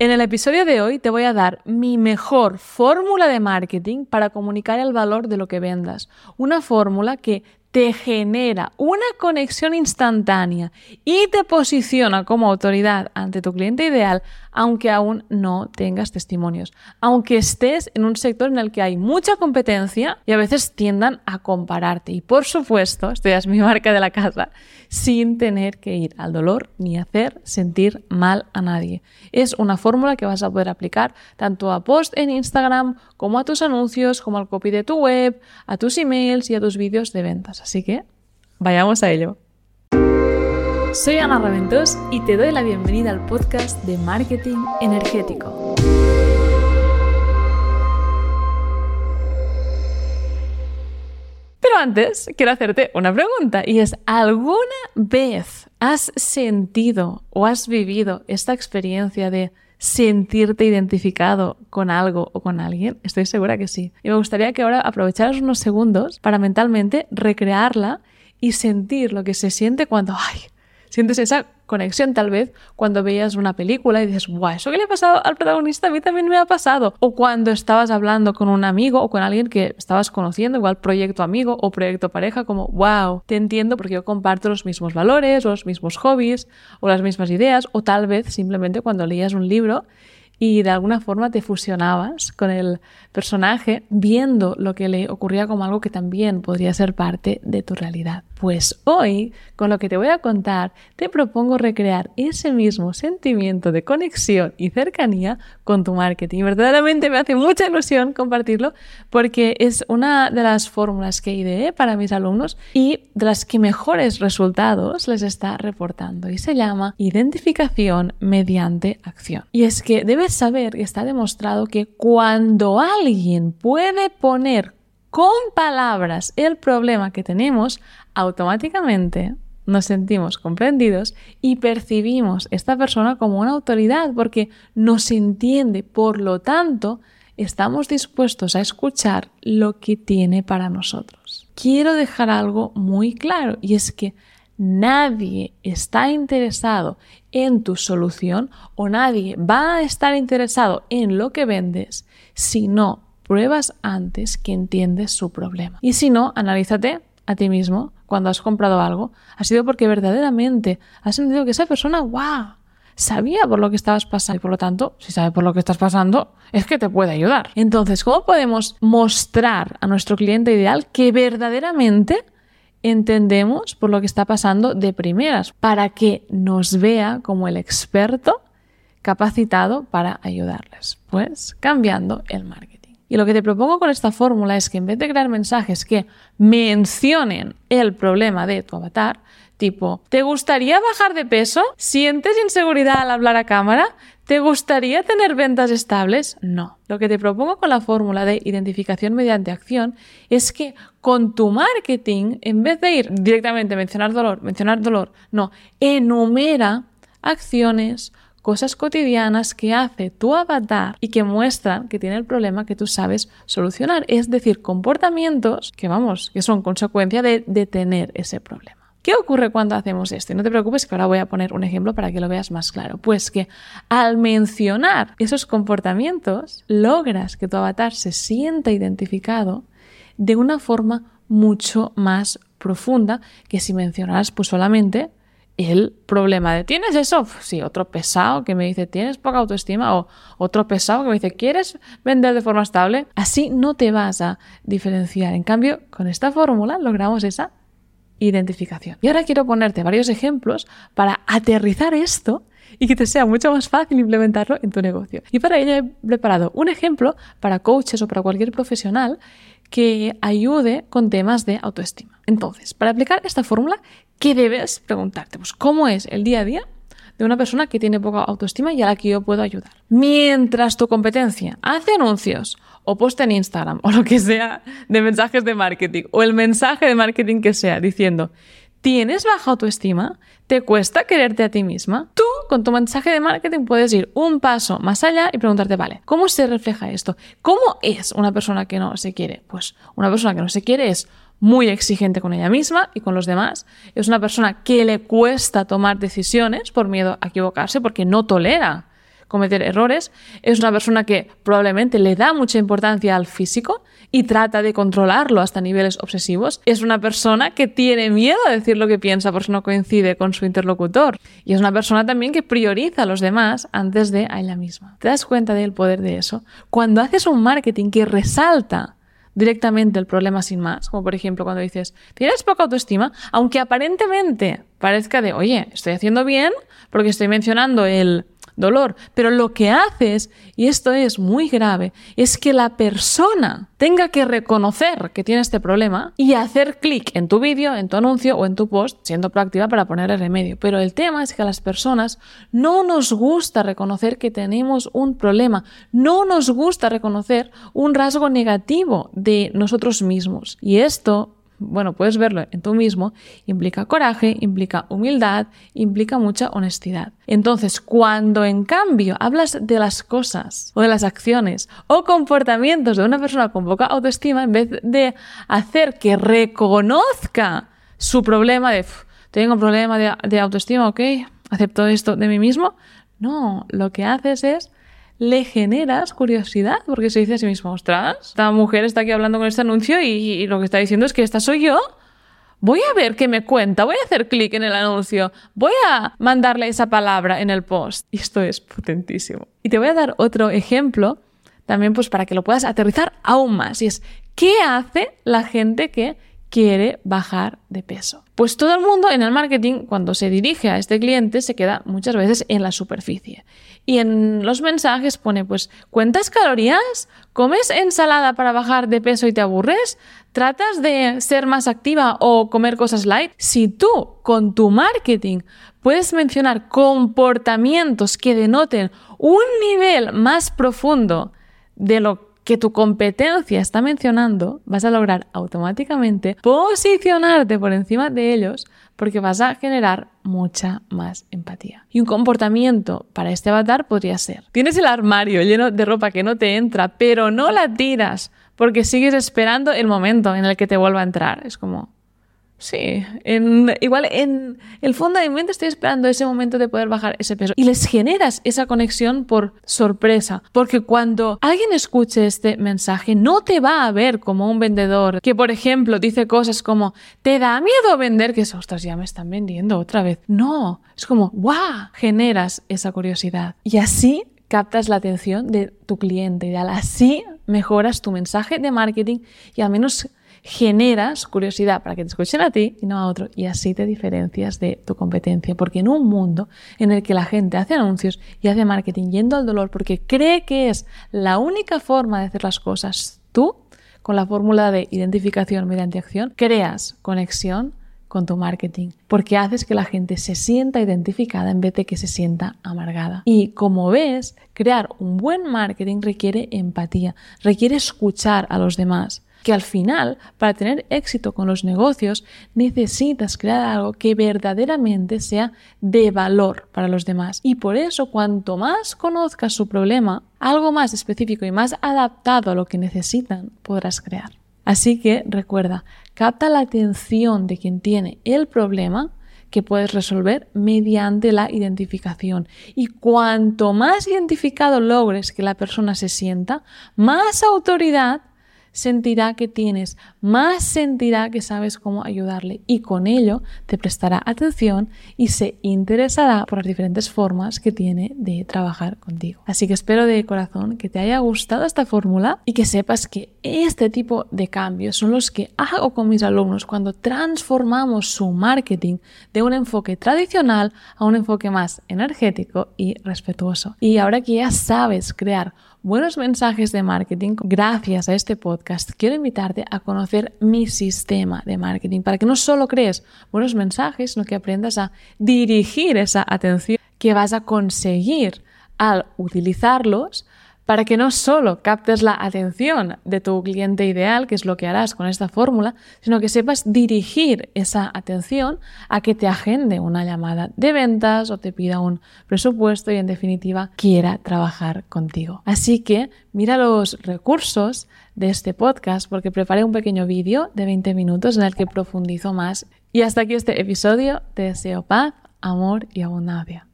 En el episodio de hoy te voy a dar mi mejor fórmula de marketing para comunicar el valor de lo que vendas. Una fórmula que te genera una conexión instantánea y te posiciona como autoridad ante tu cliente ideal, aunque aún no tengas testimonios, aunque estés en un sector en el que hay mucha competencia y a veces tiendan a compararte. Y por supuesto, esta es mi marca de la casa, sin tener que ir al dolor ni hacer sentir mal a nadie. Es una fórmula que vas a poder aplicar tanto a post en Instagram como a tus anuncios, como al copy de tu web, a tus emails y a tus vídeos de ventas. Así que vayamos a ello. Soy Ana Raventós y te doy la bienvenida al podcast de Marketing Energético. Pero antes quiero hacerte una pregunta y es, ¿alguna vez has sentido o has vivido esta experiencia de sentirte identificado con algo o con alguien? Estoy segura que sí. Y me gustaría que ahora aprovecharas unos segundos para mentalmente recrearla y sentir lo que se siente cuando, ay, sientes esa conexión tal vez cuando veías una película y dices, guau, eso que le ha pasado al protagonista a mí también me ha pasado. O cuando estabas hablando con un amigo o con alguien que estabas conociendo, igual proyecto amigo o proyecto pareja, como, wow, te entiendo porque yo comparto los mismos valores o los mismos hobbies o las mismas ideas. O tal vez simplemente cuando leías un libro y de alguna forma te fusionabas con el personaje viendo lo que le ocurría como algo que también podría ser parte de tu realidad. Pues hoy, con lo que te voy a contar, te propongo recrear ese mismo sentimiento de conexión y cercanía con tu marketing. Verdaderamente me hace mucha ilusión compartirlo porque es una de las fórmulas que ideé para mis alumnos y de las que mejores resultados les está reportando y se llama identificación mediante acción. Y es que debes saber y está demostrado que cuando alguien puede poner con palabras el problema que tenemos, automáticamente nos sentimos comprendidos y percibimos esta persona como una autoridad porque nos entiende. Por lo tanto, estamos dispuestos a escuchar lo que tiene para nosotros. Quiero dejar algo muy claro y es que nadie está interesado en tu solución o nadie va a estar interesado en lo que vendes si no pruebas antes que entiendes su problema. Y si no, analízate a ti mismo cuando has comprado algo, ha sido porque verdaderamente has sentido que esa persona, wow, sabía por lo que estabas pasando y por lo tanto, si sabe por lo que estás pasando, es que te puede ayudar. Entonces, ¿cómo podemos mostrar a nuestro cliente ideal que verdaderamente entendemos por lo que está pasando de primeras para que nos vea como el experto capacitado para ayudarles? Pues cambiando el marketing. Y lo que te propongo con esta fórmula es que en vez de crear mensajes que mencionen el problema de tu avatar, tipo, ¿te gustaría bajar de peso? ¿Sientes inseguridad al hablar a cámara? ¿Te gustaría tener ventas estables? No. Lo que te propongo con la fórmula de identificación mediante acción es que con tu marketing, en vez de ir directamente a mencionar dolor, mencionar dolor, no, enumera acciones, cosas cotidianas que hace tu avatar y que muestran que tiene el problema que tú sabes solucionar. Es decir, comportamientos que, vamos, que son consecuencia de, de tener ese problema. ¿Qué ocurre cuando hacemos esto? Y no te preocupes que ahora voy a poner un ejemplo para que lo veas más claro. Pues que al mencionar esos comportamientos, logras que tu avatar se sienta identificado de una forma mucho más profunda que si mencionaras pues solamente el problema de ¿tienes eso? Sí, otro pesado que me dice ¿tienes poca autoestima? O otro pesado que me dice ¿quieres vender de forma estable? Así no te vas a diferenciar. En cambio, con esta fórmula logramos esa identificación. Y ahora quiero ponerte varios ejemplos para aterrizar esto y que te sea mucho más fácil implementarlo en tu negocio. Y para ello he preparado un ejemplo para coaches o para cualquier profesional que ayude con temas de autoestima. Entonces, para aplicar esta fórmula, ¿qué debes preguntarte? Pues, ¿cómo es el día a día de una persona que tiene poca autoestima y a la que yo puedo ayudar? Mientras tu competencia hace anuncios o post en Instagram o lo que sea de mensajes de marketing o el mensaje de marketing que sea diciendo, ¿Tienes baja autoestima? ¿Te cuesta quererte a ti misma? Tú, con tu mensaje de marketing, puedes ir un paso más allá y preguntarte, vale, ¿cómo se refleja esto? ¿Cómo es una persona que no se quiere? Pues una persona que no se quiere es muy exigente con ella misma y con los demás. Es una persona que le cuesta tomar decisiones por miedo a equivocarse porque no tolera cometer errores, es una persona que probablemente le da mucha importancia al físico y trata de controlarlo hasta niveles obsesivos, es una persona que tiene miedo a decir lo que piensa por si no coincide con su interlocutor y es una persona también que prioriza a los demás antes de a ella misma. ¿Te das cuenta del poder de eso? Cuando haces un marketing que resalta directamente el problema sin más, como por ejemplo cuando dices, tienes poca autoestima, aunque aparentemente parezca de, oye, estoy haciendo bien porque estoy mencionando el dolor. Pero lo que haces, y esto es muy grave, es que la persona tenga que reconocer que tiene este problema y hacer clic en tu vídeo, en tu anuncio o en tu post, siendo proactiva para poner el remedio. Pero el tema es que a las personas no nos gusta reconocer que tenemos un problema, no nos gusta reconocer un rasgo negativo de nosotros mismos. Y esto bueno, puedes verlo en tú mismo, implica coraje, implica humildad, implica mucha honestidad. Entonces, cuando en cambio hablas de las cosas o de las acciones o comportamientos de una persona con poca autoestima, en vez de hacer que reconozca su problema de, tengo un problema de, de autoestima, ok, acepto esto de mí mismo, no, lo que haces es le generas curiosidad porque se dice a sí mismo, ostras, esta mujer está aquí hablando con este anuncio y, lo que está diciendo es que esta soy yo. Voy a ver qué me cuenta, voy a hacer clic en el anuncio, voy a mandarle esa palabra en el post. Y esto es potentísimo. Y te voy a dar otro ejemplo también pues para que lo puedas aterrizar aún más. Y es, ¿qué hace la gente que quiere bajar de peso. Pues todo el mundo en el marketing, cuando se dirige a este cliente, se queda muchas veces en la superficie. Y en los mensajes pone, pues, ¿cuentas calorías? ¿Comes ensalada para bajar de peso y te aburres? ¿Tratas de ser más activa o comer cosas light? Si tú, con tu marketing, puedes mencionar comportamientos que denoten un nivel más profundo de lo que tu competencia está mencionando, vas a lograr automáticamente posicionarte por encima de ellos porque vas a generar mucha más empatía. Y un comportamiento para este avatar podría ser, tienes el armario lleno de ropa que no te entra, pero no la tiras porque sigues esperando el momento en el que te vuelva a entrar. Es como, Sí, igual en el fondo de mi mente estoy esperando ese momento de poder bajar ese peso y les generas esa conexión por sorpresa, porque cuando alguien escuche este mensaje no te va a ver como un vendedor que, por ejemplo, dice cosas como, ¿te da miedo vender? Que, ostras, ya me están vendiendo otra vez. No, es como, ¡guau! Generas esa curiosidad y así captas la atención de tu cliente y así mejoras tu mensaje de marketing y al menos generas curiosidad para que te escuchen a ti y no a otro y así te diferencias de tu competencia. Porque en un mundo en el que la gente hace anuncios y hace marketing yendo al dolor porque cree que es la única forma de hacer las cosas, tú, con la fórmula de identificación mediante acción, creas conexión con tu marketing, porque haces que la gente se sienta identificada en vez de que se sienta amargada. Y como ves, crear un buen marketing requiere empatía, requiere escuchar a los demás que al final, para tener éxito con los negocios, necesitas crear algo que verdaderamente sea de valor para los demás. Y por eso, cuanto más conozcas su problema, algo más específico y más adaptado a lo que necesitan, podrás crear. Así que recuerda, capta la atención de quien tiene el problema que puedes resolver mediante la identificación. Y cuanto más identificado logres que la persona se sienta, más autoridad sentirá que tienes, más sentirá que sabes cómo ayudarle y con ello te prestará atención y se interesará por las diferentes formas que tiene de trabajar contigo. Así que espero de corazón que te haya gustado esta fórmula y que sepas que este tipo de cambios son los que hago con mis alumnos cuando transformamos su marketing de un enfoque tradicional a un enfoque más energético y respetuoso. Y ahora que ya sabes crear buenos mensajes de marketing, gracias a este podcast. Quiero invitarte a conocer mi sistema de marketing para que no solo crees buenos mensajes, sino que aprendas a dirigir esa atención que vas a conseguir al utilizarlos para que no solo captes la atención de tu cliente ideal, que es lo que harás con esta fórmula, sino que sepas dirigir esa atención a que te agende una llamada de ventas o te pida un presupuesto y en definitiva quiera trabajar contigo. Así que mira los recursos de este podcast porque preparé un pequeño vídeo de 20 minutos en el que profundizo más. Y hasta aquí este episodio. Te deseo paz, amor y abundancia.